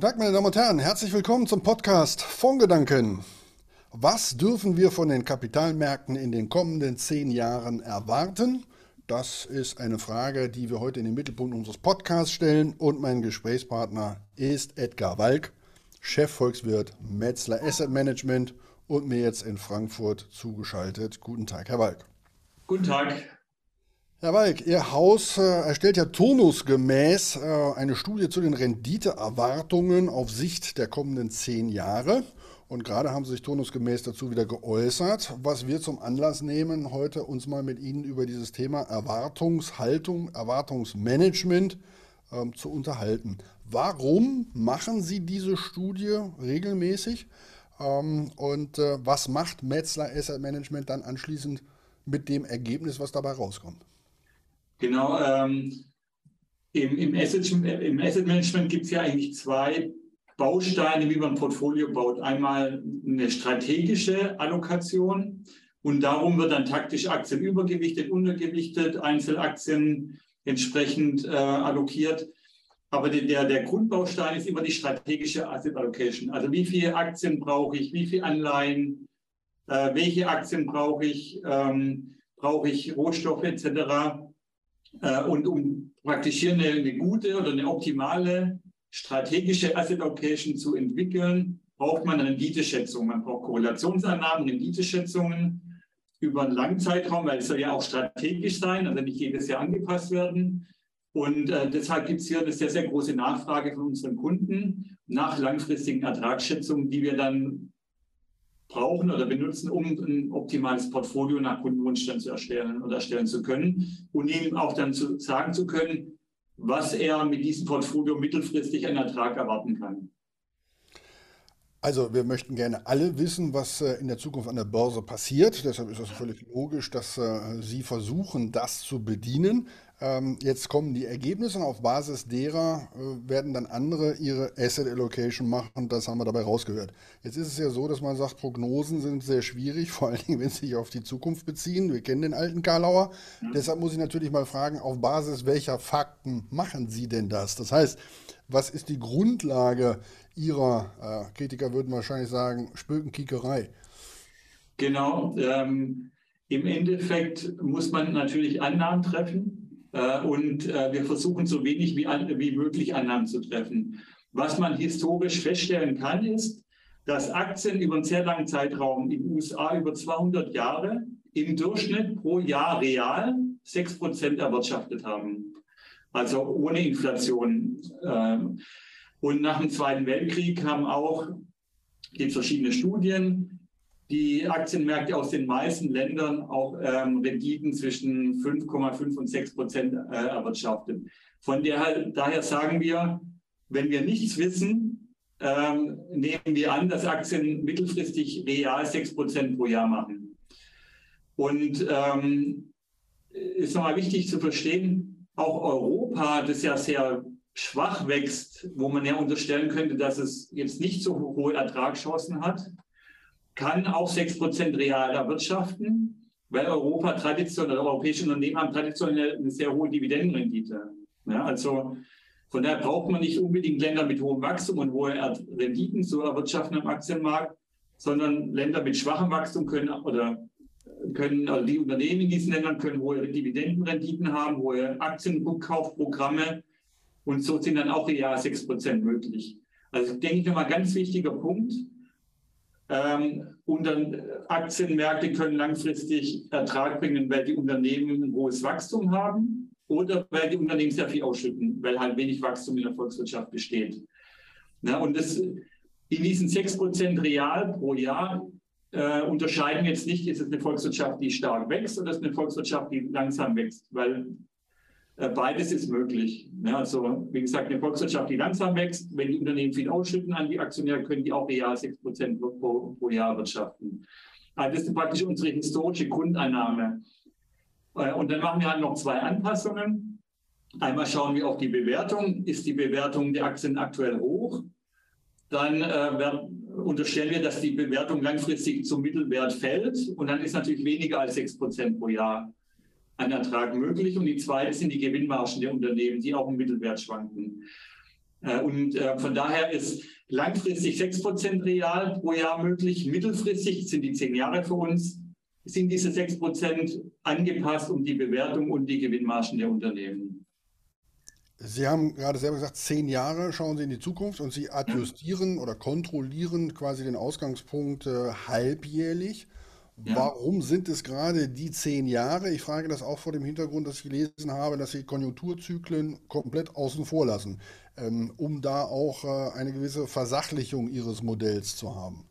Guten Tag, meine Damen und Herren. Herzlich willkommen zum Podcast Fondgedanken. Was dürfen wir von den Kapitalmärkten in den kommenden zehn Jahren erwarten? Das ist eine Frage, die wir heute in den Mittelpunkt unseres Podcasts stellen. Und mein Gesprächspartner ist Edgar Walk, Chefvolkswirt Metzler Asset Management und mir jetzt in Frankfurt zugeschaltet. Guten Tag, Herr Walk. Guten Tag. Herr Walk, Ihr Haus äh, erstellt ja turnusgemäß äh, eine Studie zu den Renditeerwartungen auf Sicht der kommenden zehn Jahre. Und gerade haben Sie sich turnusgemäß dazu wieder geäußert, was wir zum Anlass nehmen, heute uns mal mit Ihnen über dieses Thema Erwartungshaltung, Erwartungsmanagement ähm, zu unterhalten. Warum machen Sie diese Studie regelmäßig? Ähm, und äh, was macht Metzler Asset Management dann anschließend mit dem Ergebnis, was dabei rauskommt? Genau. Ähm, im, im, Asset, Im Asset Management gibt es ja eigentlich zwei Bausteine, wie man ein Portfolio baut. Einmal eine strategische Allokation und darum wird dann taktisch Aktien übergewichtet, untergewichtet, Einzelaktien entsprechend äh, allokiert. Aber der, der Grundbaustein ist immer die strategische Asset Allocation. Also wie viele Aktien brauche ich, wie viele Anleihen, äh, welche Aktien brauche ich, ähm, brauche ich Rohstoffe etc. Äh, und um praktisch hier eine, eine, gute oder eine optimale strategische Asset Allocation zu entwickeln, braucht man Renditeschätzungen. Man braucht Korrelationsannahmen, Renditeschätzungen über einen langen Zeitraum, weil es soll ja auch strategisch sein, also nicht jedes Jahr angepasst werden. Und äh, deshalb gibt es hier eine sehr, sehr große Nachfrage von unseren Kunden nach langfristigen Ertragsschätzungen, die wir dann brauchen oder benutzen, um ein optimales Portfolio nach Kundenwunsch dann zu erstellen oder erstellen zu können und ihm auch dann zu sagen zu können, was er mit diesem Portfolio mittelfristig an Ertrag erwarten kann. Also wir möchten gerne alle wissen, was äh, in der Zukunft an der Börse passiert. Deshalb ist es völlig logisch, dass äh, Sie versuchen, das zu bedienen. Ähm, jetzt kommen die Ergebnisse und auf Basis derer äh, werden dann andere ihre Asset Allocation machen. Das haben wir dabei rausgehört. Jetzt ist es ja so, dass man sagt, Prognosen sind sehr schwierig, vor allen Dingen, wenn sie sich auf die Zukunft beziehen. Wir kennen den alten Karlauer. Mhm. Deshalb muss ich natürlich mal fragen, auf Basis welcher Fakten machen Sie denn das? Das heißt, was ist die Grundlage Ihrer, äh, Kritiker würden wahrscheinlich sagen, Spökenkiekerei? Genau. Ähm, Im Endeffekt muss man natürlich Annahmen treffen und äh, wir versuchen so wenig wie, wie möglich Annahmen zu treffen. Was man historisch feststellen kann, ist, dass Aktien über einen sehr langen Zeitraum in den USA über 200 Jahre im Durchschnitt pro Jahr real 6% erwirtschaftet haben. Also ohne Inflation. Ähm, und nach dem Zweiten Weltkrieg haben auch, gibt verschiedene Studien, die Aktienmärkte aus den meisten Ländern auch ähm, Renditen zwischen 5,5 und 6 Prozent äh, erwirtschaftet. Von der, daher sagen wir, wenn wir nichts wissen, ähm, nehmen wir an, dass Aktien mittelfristig real 6 Prozent pro Jahr machen. Und ähm, ist nochmal wichtig zu verstehen, auch Europa, das ja sehr schwach wächst, wo man ja unterstellen könnte, dass es jetzt nicht so hohe Ertragschancen hat, kann auch 6% real erwirtschaften, weil Europa traditionell, europäische Unternehmen haben traditionell eine sehr hohe Dividendenrendite. Ja, also von daher braucht man nicht unbedingt Länder mit hohem Wachstum und hohe Renditen zu erwirtschaften am Aktienmarkt, sondern Länder mit schwachem Wachstum können oder können, also die Unternehmen in diesen Ländern können hohe Dividendenrenditen haben, hohe Aktienrückkaufprogramme und so sind dann auch real 6% möglich. Also denke ich nochmal ganz wichtiger Punkt. Ähm, und dann äh, Aktienmärkte können langfristig Ertrag bringen, weil die Unternehmen ein hohes Wachstum haben oder weil die Unternehmen sehr viel ausschütten, weil halt wenig Wachstum in der Volkswirtschaft besteht. Na, und das, in diesen 6% real pro Jahr äh, unterscheiden jetzt nicht, ist es eine Volkswirtschaft, die stark wächst oder ist es eine Volkswirtschaft, die langsam wächst, weil beides ist möglich. Ja, also wie gesagt, eine Volkswirtschaft, die langsam wächst, wenn die Unternehmen viel ausschütten an die Aktionäre, können die auch real 6 Prozent pro, pro, Jahr wirtschaften. Also das ist praktisch unsere historische Grundannahme. Äh, und dann machen wir halt noch zwei Anpassungen. Einmal schauen wir auf die Bewertung. Ist die Bewertung der Aktien aktuell hoch? Dann äh, unterstellen wir, dass die Bewertung langfristig zum Mittelwert fällt. Und dann ist natürlich weniger als 6 Prozent pro Jahr ein Ertrag möglich. Und die zweite sind die Gewinnmargen der Unternehmen, die auch im Mittelwert schwanken. Äh, und äh, von daher ist langfristig 6% real pro Jahr möglich. Mittelfristig sind die zehn Jahre für uns, sind diese 6% angepasst um die Bewertung und die Gewinnmargen der Unternehmen. Sie haben gerade selber gesagt, zehn Jahre schauen Sie in die Zukunft und Sie adjustieren oder kontrollieren quasi den Ausgangspunkt äh, halbjährlich. Ja. Warum sind es gerade die zehn Jahre? Ich frage das auch vor dem Hintergrund, dass ich gelesen habe, dass Sie Konjunkturzyklen komplett außen vor lassen, ähm, um da auch äh, eine gewisse Versachlichung Ihres Modells zu haben.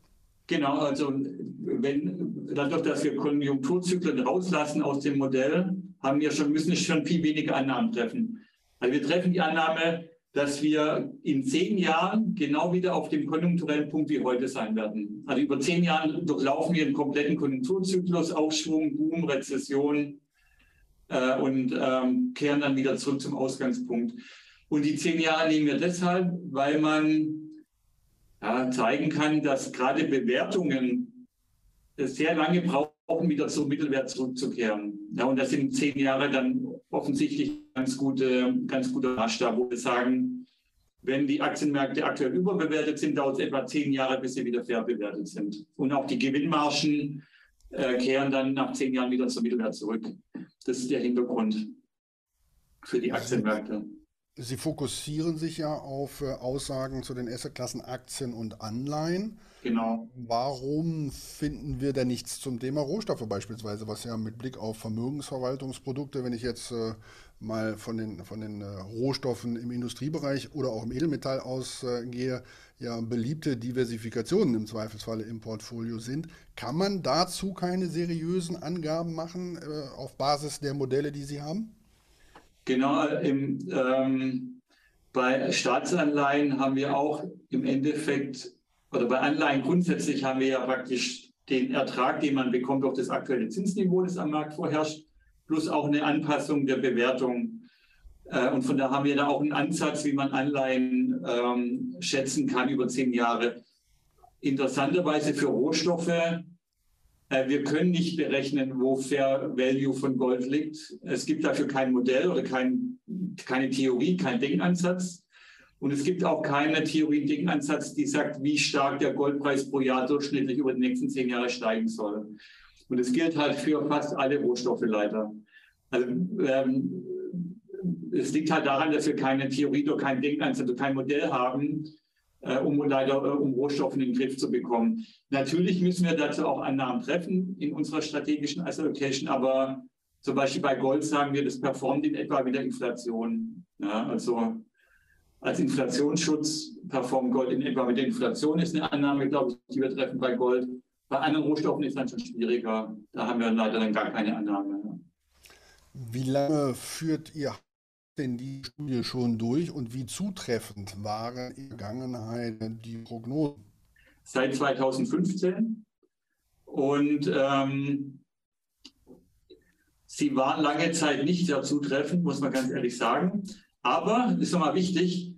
Genau, also wenn dadurch, dass wir Konjunkturzyklen rauslassen aus dem Modell, haben wir schon, müssen wir schon viel weniger Annahmen treffen. Also wir treffen die Annahme, dass wir in zehn Jahren genau wieder auf dem konjunkturellen Punkt wie heute sein werden. Also über zehn Jahre durchlaufen wir einen kompletten Konjunkturzyklus, Aufschwung, Boom, Rezession äh, und ähm, kehren dann wieder zurück zum Ausgangspunkt. Und die zehn Jahre nehmen wir deshalb, weil man ja, zeigen kann, dass gerade Bewertungen sehr lange brauchen, wieder zum Mittelwert zurückzukehren. Ja, und das sind zehn Jahre dann offensichtlich ganz, gute, ganz guter Maßstab, wo wir sagen, wenn die Aktienmärkte aktuell überbewertet sind, dauert es etwa zehn Jahre, bis sie wieder fair bewertet sind. Und auch die Gewinnmargen äh, kehren dann nach zehn Jahren wieder zum Mittelwert zurück. Das ist der Hintergrund für die Aktienmärkte. Sie fokussieren sich ja auf äh, Aussagen zu den Assetklassen Aktien und Anleihen. Genau. Warum finden wir denn nichts zum Thema Rohstoffe beispielsweise, was ja mit Blick auf Vermögensverwaltungsprodukte, wenn ich jetzt äh, mal von den, von den äh, Rohstoffen im Industriebereich oder auch im Edelmetall ausgehe, ja beliebte Diversifikationen im Zweifelsfalle im Portfolio sind. Kann man dazu keine seriösen Angaben machen äh, auf Basis der Modelle, die Sie haben? Genau, im, ähm, bei Staatsanleihen haben wir auch im Endeffekt, oder bei Anleihen grundsätzlich haben wir ja praktisch den Ertrag, den man bekommt durch das aktuelle Zinsniveau, das am Markt vorherrscht, plus auch eine Anpassung der Bewertung. Äh, und von da haben wir da auch einen Ansatz, wie man Anleihen ähm, schätzen kann über zehn Jahre. Interessanterweise für Rohstoffe wir können nicht berechnen, wo Fair Value von Gold liegt. Es gibt dafür kein Modell oder kein, keine Theorie, kein Denkansatz. Und es gibt auch keine Theorie, Denkansatz, die sagt, wie stark der Goldpreis pro Jahr durchschnittlich über die nächsten zehn Jahre steigen soll. Und es gilt halt für fast alle Rohstoffe leider. Also, ähm, es liegt halt daran, dass wir keine Theorie oder kein Denkansatz oder kein Modell haben, äh, um leider äh, um Rohstoffe in den Griff zu bekommen. Natürlich müssen wir dazu auch Annahmen treffen in unserer strategischen Asset Allocation, aber zum Beispiel bei Gold sagen wir, das performt in etwa wie der Inflation. Ja, also als Inflationsschutz performt Gold in etwa mit der Inflation, ist eine Annahme, glaube ich, die wir treffen bei Gold. Bei anderen Rohstoffen ist dann schon schwieriger. Da haben wir leider dann gar keine Annahme. Wie lange führt Ihr denn die Studie schon durch und wie zutreffend waren in der Vergangenheit die Prognosen? Seit 2015 und ähm, sie waren lange Zeit nicht sehr zutreffend, muss man ganz ehrlich sagen. Aber, ist nochmal wichtig,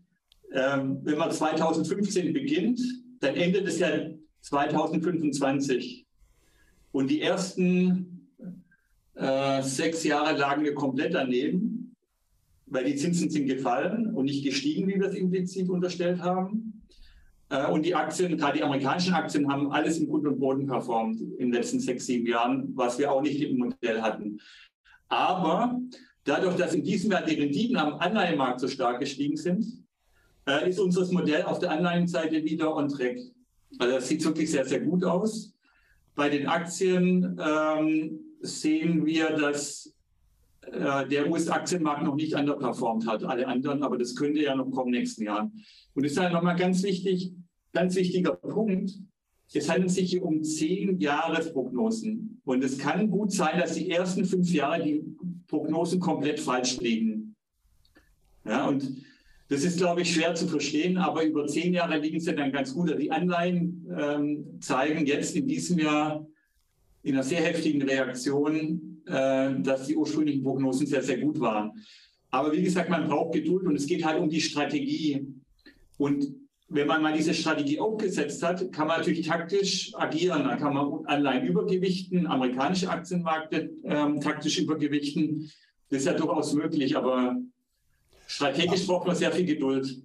ähm, wenn man 2015 beginnt, dann endet es ja 2025. Und die ersten äh, sechs Jahre lagen wir komplett daneben weil die Zinsen sind gefallen und nicht gestiegen, wie wir es implizit unterstellt haben. Äh, und die Aktien, gerade die amerikanischen Aktien, haben alles im Grund und Boden performt in den letzten sechs, sieben Jahren, was wir auch nicht im Modell hatten. Aber dadurch, dass in diesem Jahr die Renditen am Anleihenmarkt so stark gestiegen sind, äh, ist unser Modell auf der Anleihenseite wieder on track. Also das sieht wirklich sehr, sehr gut aus. Bei den Aktien ähm, sehen wir, dass der US-Aktienmarkt noch nicht underperformt hat, alle anderen, aber das könnte ja noch kommen nächsten Jahren. Und das ist halt nochmal ganz wichtig, ganz wichtiger Punkt. Es handelt sich hier um zehn Jahresprognosen. Und es kann gut sein, dass die ersten fünf Jahre die Prognosen komplett falsch liegen. Ja, und das ist, glaube ich, schwer zu verstehen, aber über zehn Jahre liegen sie dann ganz gut. Die Anleihen ähm, zeigen jetzt in diesem Jahr in einer sehr heftigen Reaktion äh, dass die ursprünglichen Prognosen sehr, sehr gut waren. Aber wie gesagt, man braucht Geduld und es geht halt um die Strategie. Und wenn man mal diese Strategie aufgesetzt hat, kann man natürlich taktisch agieren. Da kann man Anleihen übergewichten, amerikanische Aktienmärkte ähm, taktisch übergewichten. Das ist ja durchaus möglich, aber strategisch braucht man sehr viel Geduld.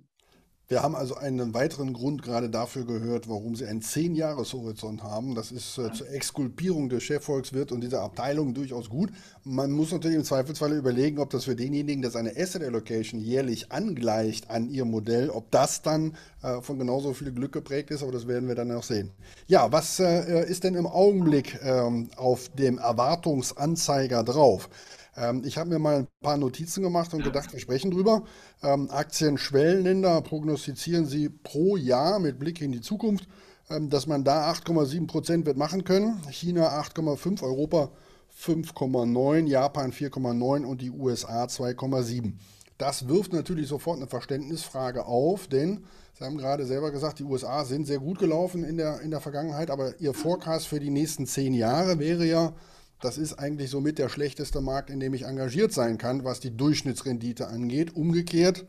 Wir haben also einen weiteren Grund gerade dafür gehört, warum Sie einen Zehn-Jahres-Horizont haben. Das ist äh, zur Exkulpierung des Chefvolkswirts und dieser Abteilung durchaus gut. Man muss natürlich im Zweifelsfall überlegen, ob das für denjenigen, der seine Asset Allocation jährlich angleicht an Ihr Modell, ob das dann äh, von genauso viel Glück geprägt ist, aber das werden wir dann auch sehen. Ja, was äh, ist denn im Augenblick ähm, auf dem Erwartungsanzeiger drauf? Ähm, ich habe mir mal ein paar Notizen gemacht und gedacht, wir sprechen drüber. Ähm, Aktien-Schwellenländer prognostizieren Sie pro Jahr mit Blick in die Zukunft, ähm, dass man da 8,7 Prozent wird machen können. China 8,5, Europa 5,9, Japan 4,9 und die USA 2,7. Das wirft natürlich sofort eine Verständnisfrage auf, denn Sie haben gerade selber gesagt, die USA sind sehr gut gelaufen in der, in der Vergangenheit, aber Ihr Forecast für die nächsten zehn Jahre wäre ja das ist eigentlich somit der schlechteste Markt, in dem ich engagiert sein kann, was die Durchschnittsrendite angeht. Umgekehrt,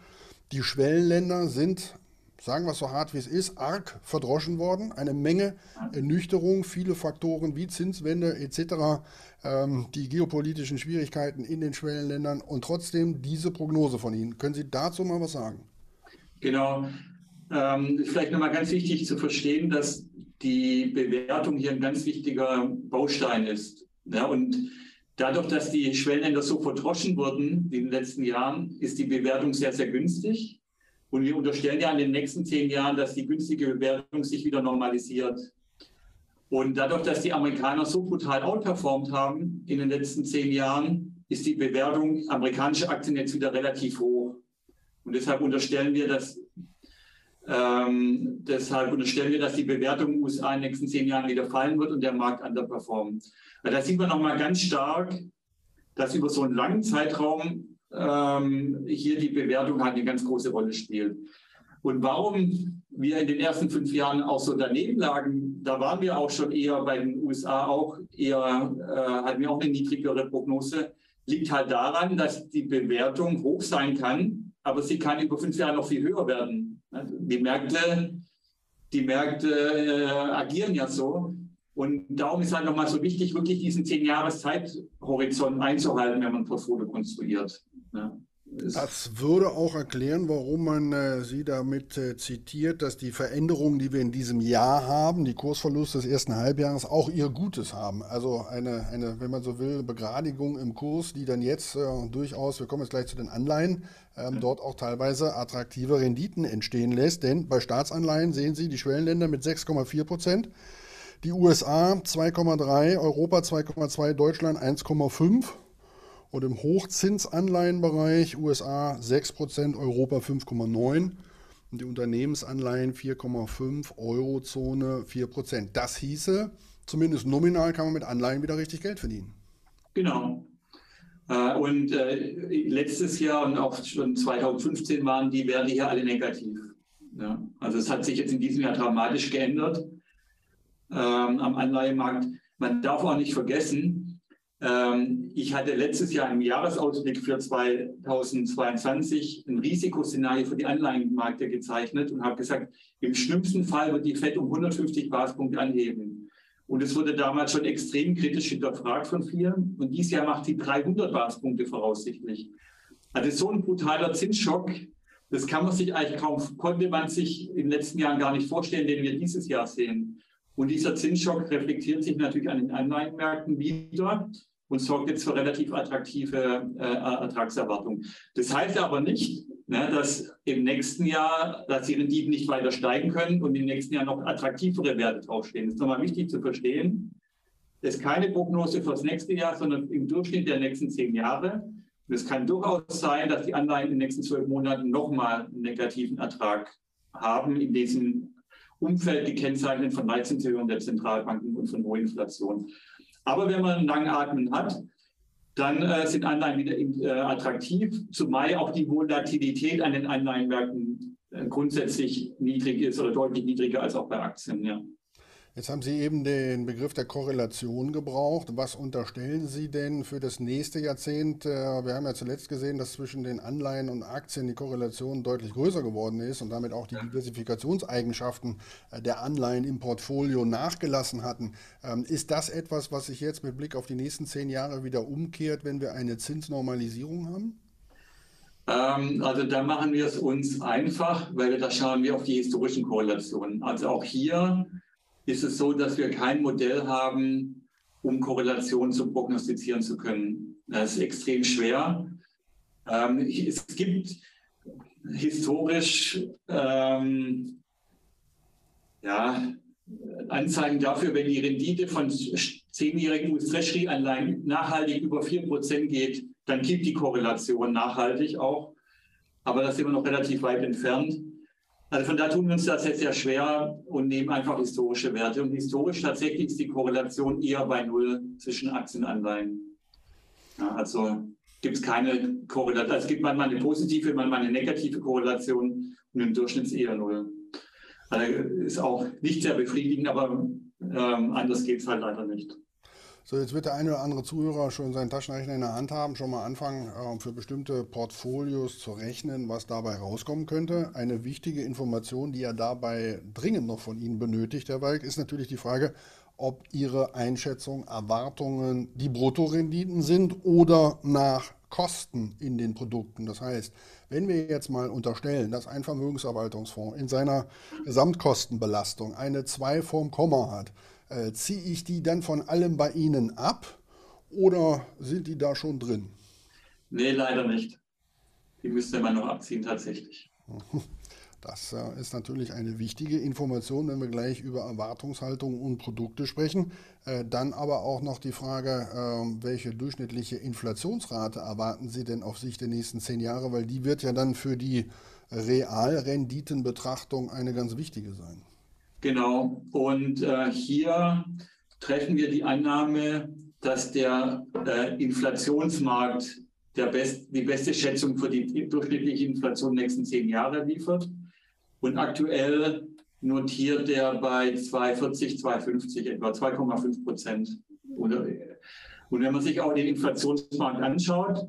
die Schwellenländer sind, sagen wir es so hart wie es ist, arg verdroschen worden. Eine Menge Ernüchterung, viele Faktoren wie Zinswende etc., ähm, die geopolitischen Schwierigkeiten in den Schwellenländern und trotzdem diese Prognose von Ihnen. Können Sie dazu mal was sagen? Genau. Ähm, vielleicht nochmal ganz wichtig zu verstehen, dass die Bewertung hier ein ganz wichtiger Baustein ist. Ja, und dadurch, dass die Schwellenländer so verdroschen wurden in den letzten Jahren, ist die Bewertung sehr, sehr günstig. Und wir unterstellen ja in den nächsten zehn Jahren, dass die günstige Bewertung sich wieder normalisiert. Und dadurch, dass die Amerikaner so brutal outperformt haben in den letzten zehn Jahren, ist die Bewertung amerikanischer Aktien jetzt wieder relativ hoch. Und deshalb unterstellen wir, dass ähm, deshalb unterstellen wir, dass die Bewertung in den USA in den nächsten zehn Jahren wieder fallen wird und der Markt underperformt. Weil da sieht man nochmal ganz stark, dass über so einen langen Zeitraum ähm, hier die Bewertung halt eine ganz große Rolle spielt. Und warum wir in den ersten fünf Jahren auch so daneben lagen, da waren wir auch schon eher bei den USA auch eher, äh, hatten wir auch eine niedrigere Prognose, liegt halt daran, dass die Bewertung hoch sein kann, aber sie kann über fünf Jahre noch viel höher werden. Die Märkte, die Märkte äh, agieren ja so. Und darum ist halt nochmal so wichtig, wirklich diesen zehn Jahres Zeithorizont einzuhalten, wenn man ein Portfolio konstruiert. Ja. Das würde auch erklären, warum man äh, Sie damit äh, zitiert, dass die Veränderungen, die wir in diesem Jahr haben, die Kursverluste des ersten Halbjahres, auch ihr Gutes haben. Also eine, eine wenn man so will, Begradigung im Kurs, die dann jetzt äh, durchaus, wir kommen jetzt gleich zu den Anleihen, ähm, dort auch teilweise attraktive Renditen entstehen lässt. Denn bei Staatsanleihen sehen Sie die Schwellenländer mit 6,4 Prozent, die USA 2,3, Europa 2,2, Deutschland 1,5 und im Hochzinsanleihenbereich USA 6%, Europa 5,9% und die Unternehmensanleihen 4,5%, Eurozone 4%. Das hieße, zumindest nominal kann man mit Anleihen wieder richtig Geld verdienen. Genau. Äh, und äh, letztes Jahr und auch schon 2015 waren die Werte hier alle negativ. Also es hat sich jetzt in diesem Jahr dramatisch geändert ähm, am Anleihemarkt. Man darf auch nicht vergessen, ähm, ich hatte letztes Jahr im Jahresausblick für 2022 ein Risikoszenario für die Anleihenmärkte gezeichnet und habe gesagt, im schlimmsten Fall wird die FED um 150 Basispunkte anheben. Und es wurde damals schon extrem kritisch hinterfragt von vielen. Und dieses Jahr macht sie 300 Basispunkte voraussichtlich. Also so ein brutaler Zinsschock, das kann man sich eigentlich kaum, konnte man sich in den letzten Jahren gar nicht vorstellen, den wir dieses Jahr sehen. Und dieser Zinsschock reflektiert sich natürlich an den Anleihenmärkten wieder und sorgt jetzt für relativ attraktive äh, Ertragserwartungen. Das heißt aber nicht, ne, dass im nächsten Jahr, dass die Renditen nicht weiter steigen können und im nächsten Jahr noch attraktivere Werte draufstehen. Das ist nochmal wichtig zu verstehen. Das ist keine Prognose für das nächste Jahr, sondern im Durchschnitt der nächsten zehn Jahre. Und es kann durchaus sein, dass die Anleihen in den nächsten zwölf Monaten nochmal einen negativen Ertrag haben in diesem Umfeld gekennzeichnet von Leitzinserhöhungen der Zentralbanken und von hoher Inflation. Aber wenn man einen langen Atmen hat, dann äh, sind Anleihen wieder äh, attraktiv, zumal auch die Volatilität an den Anleihenmärkten äh, grundsätzlich niedrig ist oder deutlich niedriger als auch bei Aktien. Ja. Jetzt haben Sie eben den Begriff der Korrelation gebraucht. Was unterstellen Sie denn für das nächste Jahrzehnt? Äh, wir haben ja zuletzt gesehen, dass zwischen den Anleihen und Aktien die Korrelation deutlich größer geworden ist und damit auch die Diversifikationseigenschaften äh, der Anleihen im Portfolio nachgelassen hatten. Ähm, ist das etwas, was sich jetzt mit Blick auf die nächsten zehn Jahre wieder umkehrt, wenn wir eine Zinsnormalisierung haben? Ähm, also da machen wir es uns einfach, weil da schauen wir auf die historischen Korrelationen. Also auch hier ist es so, dass wir kein Modell haben, um Korrelationen zu prognostizieren zu können. Das ist extrem schwer. Ähm, es gibt historisch ähm, ja, Anzeigen dafür, wenn die Rendite von zehnjährigen US-Treasury-Anleihen nachhaltig über 4% geht, dann gibt die Korrelation nachhaltig auch. Aber da sind wir noch relativ weit entfernt. Also von da tun wir uns das jetzt sehr schwer und nehmen einfach historische Werte. Und historisch tatsächlich ist die Korrelation eher bei Null zwischen Aktien und Anleihen. Ja, also gibt es keine Korrelation. Also es gibt manchmal eine positive, manchmal eine negative Korrelation und im Durchschnitt eher Null. Also ist auch nicht sehr befriedigend, aber ähm, anders geht es halt leider nicht. So, jetzt wird der eine oder andere Zuhörer schon seinen Taschenrechner in der Hand haben, schon mal anfangen, äh, für bestimmte Portfolios zu rechnen, was dabei rauskommen könnte. Eine wichtige Information, die er dabei dringend noch von Ihnen benötigt, Herr Walk, ist natürlich die Frage, ob Ihre Einschätzung, Erwartungen die Bruttorenditen sind oder nach Kosten in den Produkten. Das heißt, wenn wir jetzt mal unterstellen, dass ein Vermögensverwaltungsfonds in seiner Gesamtkostenbelastung eine 2 vorm Komma hat, äh, ziehe ich die dann von allem bei Ihnen ab oder sind die da schon drin? Nee, leider nicht. Die müsste man noch abziehen tatsächlich. Das äh, ist natürlich eine wichtige Information, wenn wir gleich über Erwartungshaltung und Produkte sprechen. Äh, dann aber auch noch die Frage, ähm, welche durchschnittliche Inflationsrate erwarten Sie denn auf Sicht der nächsten zehn Jahre? Weil die wird ja dann für die Realrenditenbetrachtung eine ganz wichtige sein. Genau. Und äh, hier treffen wir die Annahme, dass der äh, Inflationsmarkt der best, die beste Schätzung für die durchschnittliche Inflation der nächsten zehn Jahre liefert. Und aktuell notiert er bei 2,40, 2,50 etwa 2,5 Prozent. Und, und wenn man sich auch den Inflationsmarkt anschaut,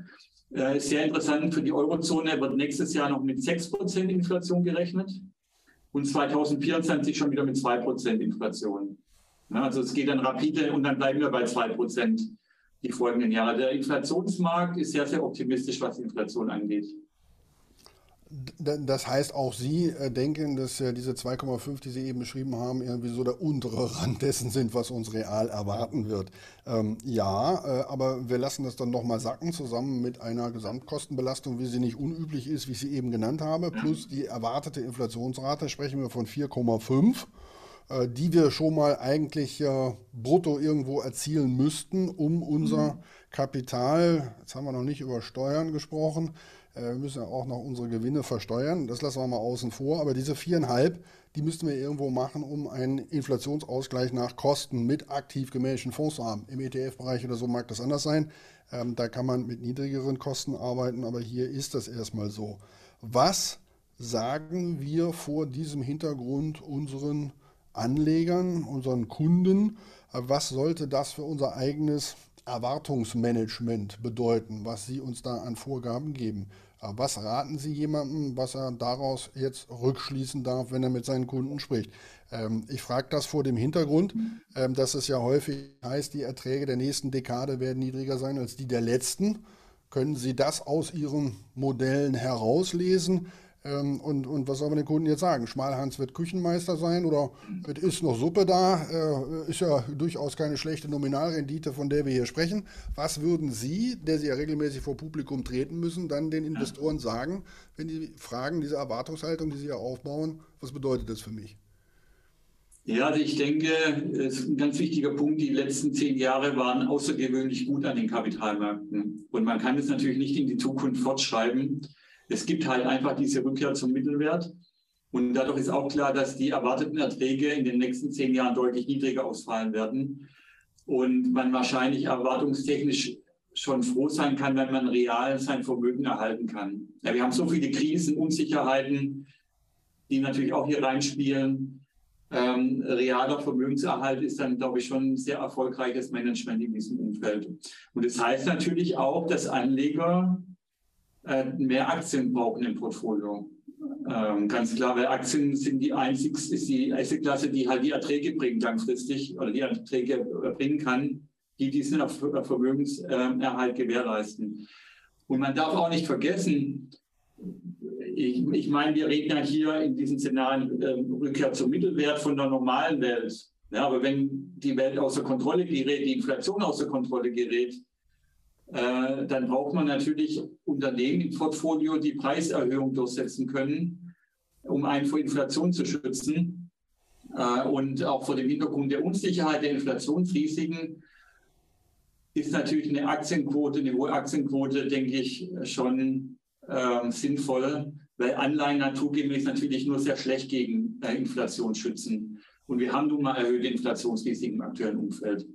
äh, sehr interessant, für die Eurozone wird nächstes Jahr noch mit 6 Prozent Inflation gerechnet und 2024 schon wieder mit 2 Prozent Inflation. Ja, also es geht dann rapide und dann bleiben wir bei 2 Prozent die folgenden Jahre. Der Inflationsmarkt ist sehr, sehr optimistisch, was Inflation angeht. Das heißt, auch Sie äh, denken, dass äh, diese 2,5, die Sie eben beschrieben haben, irgendwie so der untere Rand dessen sind, was uns real erwarten wird. Ähm, ja, äh, aber wir lassen das dann nochmal sacken, zusammen mit einer Gesamtkostenbelastung, wie sie nicht unüblich ist, wie ich sie eben genannt habe, plus die erwartete Inflationsrate, sprechen wir von 4,5 die wir schon mal eigentlich äh, brutto irgendwo erzielen müssten, um unser mhm. Kapital, jetzt haben wir noch nicht über Steuern gesprochen, wir müssen ja auch noch unsere Gewinne versteuern. Das lassen wir mal außen vor. Aber diese viereinhalb, die müssten wir irgendwo machen, um einen Inflationsausgleich nach Kosten mit aktiv gemanagten Fonds zu haben. Im ETF-Bereich oder so mag das anders sein. Ähm, da kann man mit niedrigeren Kosten arbeiten, aber hier ist das erstmal so. Was sagen wir vor diesem Hintergrund unseren Anlegern, unseren Kunden? Äh, was sollte das für unser eigenes Erwartungsmanagement bedeuten, was Sie uns da an Vorgaben geben? Was raten Sie jemandem, was er daraus jetzt rückschließen darf, wenn er mit seinen Kunden spricht? Ähm, ich frage das vor dem Hintergrund, ähm, dass es ja häufig heißt, die Erträge der nächsten Dekade werden niedriger sein als die der letzten. Können Sie das aus Ihren Modellen herauslesen? Ähm, und, und was soll man den Kunden jetzt sagen? Schmalhans wird Küchenmeister sein oder es ist noch Suppe da? Äh, ist ja durchaus keine schlechte Nominalrendite, von der wir hier sprechen. Was würden Sie, der Sie ja regelmäßig vor Publikum treten müssen, dann den Investoren sagen, wenn die fragen, diese Erwartungshaltung, die Sie ja aufbauen, was bedeutet das für mich? Ja, also ich denke, es ist ein ganz wichtiger Punkt. Die letzten zehn Jahre waren außergewöhnlich gut an den Kapitalmärkten. Und man kann es natürlich nicht in die Zukunft fortschreiben. Es gibt halt einfach diese Rückkehr zum Mittelwert. Und dadurch ist auch klar, dass die erwarteten Erträge in den nächsten zehn Jahren deutlich niedriger ausfallen werden. Und man wahrscheinlich erwartungstechnisch schon froh sein kann, wenn man real sein Vermögen erhalten kann. Ja, wir haben so viele Krisen, Unsicherheiten, die natürlich auch hier reinspielen. Ähm, realer Vermögenserhalt ist dann, glaube ich, schon ein sehr erfolgreiches Management in diesem Umfeld. Und das heißt natürlich auch, dass Anleger mehr Aktien brauchen im Portfolio. Ähm, ganz klar, weil Aktien sind die einzigste, ist die Assetklasse, die halt die Erträge bringt langfristig oder die Erträge bringen kann, die diesen Vermögenserhalt gewährleisten. Und man darf auch nicht vergessen, ich, ich meine, wir reden ja hier in diesen Szenarien äh, Rückkehr zum Mittelwert von der normalen Welt. Ja, aber wenn die Welt außer Kontrolle gerät, die Inflation außer Kontrolle gerät, äh, dann braucht man natürlich Unternehmen im Portfolio, die Preiserhöhungen durchsetzen können, um einen vor Inflation zu schützen. Äh, und auch vor dem Hintergrund der Unsicherheit der Inflationsrisiken ist natürlich eine Aktienquote, eine hohe Aktienquote, denke ich, schon äh, sinnvoll, weil Anleihen naturgemäß natürlich nur sehr schlecht gegen äh, Inflation schützen. Und wir haben nun mal erhöhte Inflationsrisiken im aktuellen Umfeld.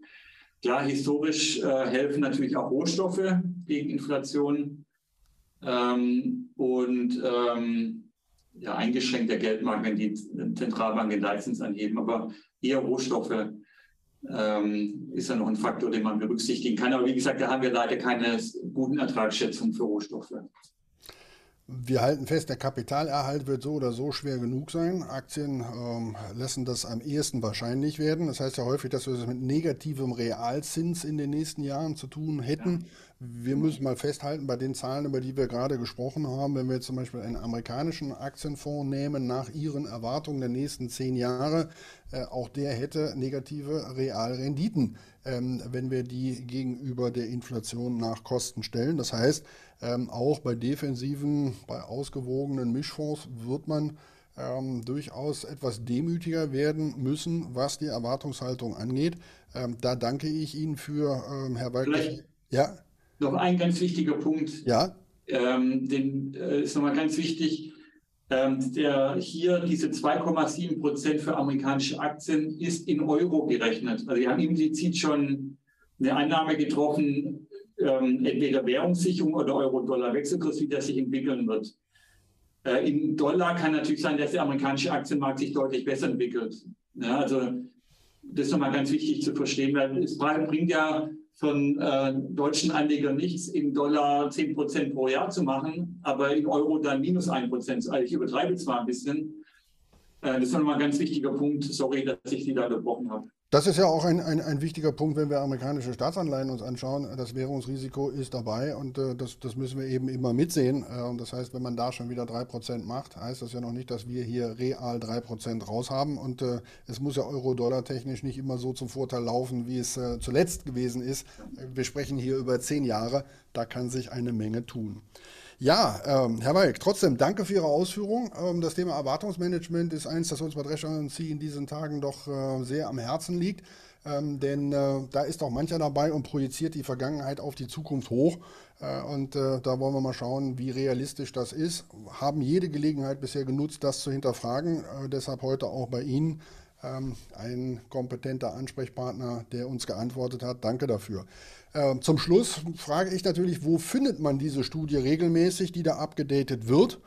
Klar, historisch äh, helfen natürlich auch Rohstoffe gegen Inflation ähm, und ähm, ja, eingeschränkt der Geldmarkt, wenn die Zentralbanken Leitzins anheben, aber eher Rohstoffe ähm, ist ja noch ein Faktor, den man berücksichtigen kann. Aber wie gesagt, da haben wir leider keine guten Ertragsschätzungen für Rohstoffe. Wir halten fest, der Kapitalerhalt wird so oder so schwer genug sein. Aktien ähm, lassen das am ehesten wahrscheinlich werden. Das heißt ja häufig, dass wir es mit negativem Realzins in den nächsten Jahren zu tun hätten. Wir müssen mal festhalten, bei den Zahlen, über die wir gerade gesprochen haben, wenn wir zum Beispiel einen amerikanischen Aktienfonds nehmen, nach ihren Erwartungen der nächsten zehn Jahre, äh, auch der hätte negative Realrenditen, ähm, wenn wir die gegenüber der Inflation nach Kosten stellen. Das heißt, ähm, auch bei defensiven, bei ausgewogenen Mischfonds wird man ähm, durchaus etwas demütiger werden müssen, was die Erwartungshaltung angeht. Ähm, da danke ich Ihnen für, ähm, Herr Waldner. Ja. Noch ein ganz wichtiger Punkt. Ja. Ähm, den äh, ist nochmal ganz wichtig. Ähm, der hier diese 2,7 Prozent für amerikanische Aktien ist in Euro gerechnet. Also, wir haben implizit schon eine Annahme getroffen, ähm, entweder Währungssicherung oder Euro-Dollar-Wechselkurs, wie der sich entwickeln wird. Äh, in Dollar kann natürlich sein, dass der amerikanische Aktienmarkt sich deutlich besser entwickelt. Ja, also das ist nochmal ganz wichtig zu verstehen, weil es bringt ja von äh, deutschen Anlegern nichts, in Dollar 10 Prozent pro Jahr zu machen, aber in Euro dann minus 1 Prozent. Also ich übertreibe zwar ein bisschen. Äh, das ist nochmal ein ganz wichtiger Punkt. Sorry, dass ich Sie da unterbrochen habe. Das ist ja auch ein, ein, ein, wichtiger Punkt, wenn wir amerikanische Staatsanleihen uns anschauen. Das Währungsrisiko ist dabei und äh, das, das, müssen wir eben immer mitsehen. Äh, das heißt, wenn man da schon wieder 3% macht, heißt das ja noch nicht, dass wir hier real 3% raus haben. Und äh, es muss ja Euro-Dollar technisch nicht immer so zum Vorteil laufen, wie es äh, zuletzt gewesen ist. Wir sprechen hier über 10 Jahre, da kann sich eine Menge tun. Ja, ähm, Herr Weig, trotzdem danke für Ihre Ausführung. Ähm, das Thema Erwartungsmanagement ist eins, das uns bei Drescher und Sie in diesen Tagen doch äh, sehr am Herzen liegt. Ähm, denn äh, da ist auch mancher dabei und projiziert die Vergangenheit auf die Zukunft hoch. Äh, und äh, da wollen wir mal schauen, wie realistisch das ist. Haben jede Gelegenheit bisher genutzt, das zu hinterfragen. Äh, deshalb heute auch bei Ihnen ähm, ein kompetenter Ansprechpartner, der uns geantwortet hat. Danke dafür. Ähm, zum Schluss frage ich natürlich, wo findet man diese Studie regelmäßig, die da abgedatet wird?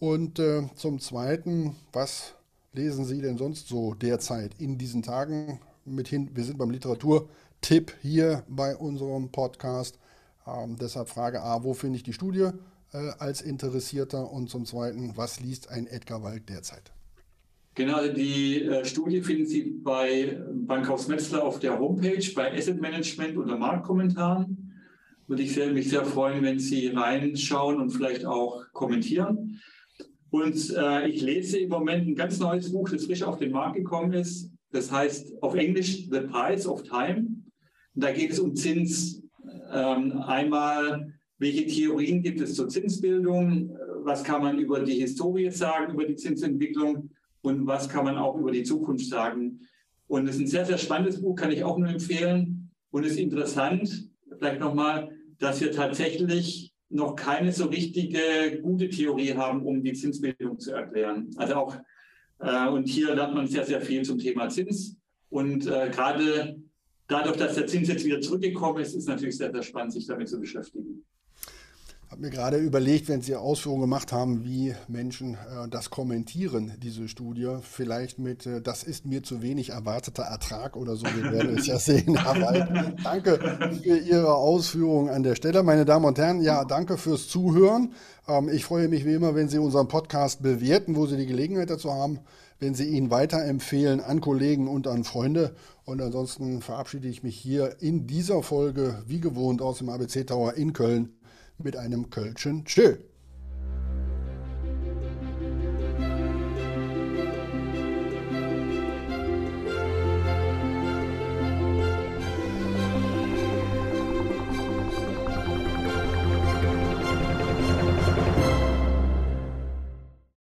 Und äh, zum Zweiten, was lesen Sie denn sonst so derzeit in diesen Tagen? Mithin, wir sind beim Literaturtipp hier bei unserem Podcast. Ähm, deshalb Frage A, wo finde ich die Studie äh, als Interessierter? Und zum Zweiten, was liest ein Edgar Wald derzeit? Genau, die äh, Studie finden Sie bei Bankhaus Metzler auf der Homepage, bei Asset Management unter Marktkommentaren. Würde ich sehr, mich sehr freuen, wenn Sie reinschauen und vielleicht auch kommentieren. Und äh, ich lese im Moment ein ganz neues Buch, das frisch auf den Markt gekommen ist. Das heißt auf Englisch The Price of Time. Und da geht es um Zins. Ähm, einmal, welche Theorien gibt es zur Zinsbildung? Was kann man über die Historie sagen, über die Zinsentwicklung? Und was kann man auch über die Zukunft sagen. Und es ist ein sehr, sehr spannendes Buch, kann ich auch nur empfehlen. Und es ist interessant, vielleicht nochmal, dass wir tatsächlich noch keine so richtige gute Theorie haben, um die Zinsbildung zu erklären. Also auch, äh, und hier lernt man sehr, sehr viel zum Thema Zins. Und äh, gerade dadurch, dass der Zins jetzt wieder zurückgekommen ist, ist natürlich sehr, sehr spannend, sich damit zu beschäftigen habe mir gerade überlegt, wenn Sie Ausführungen gemacht haben, wie Menschen äh, das kommentieren, diese Studie, vielleicht mit, äh, das ist mir zu wenig erwarteter Ertrag oder so. Wir werden es ja sehen. Aber danke für Ihre Ausführungen an der Stelle. Meine Damen und Herren, ja, danke fürs Zuhören. Ähm, ich freue mich wie immer, wenn Sie unseren Podcast bewerten, wo Sie die Gelegenheit dazu haben, wenn Sie ihn weiterempfehlen an Kollegen und an Freunde. Und ansonsten verabschiede ich mich hier in dieser Folge, wie gewohnt, aus dem ABC Tower in Köln mit einem Kölschen Tschö.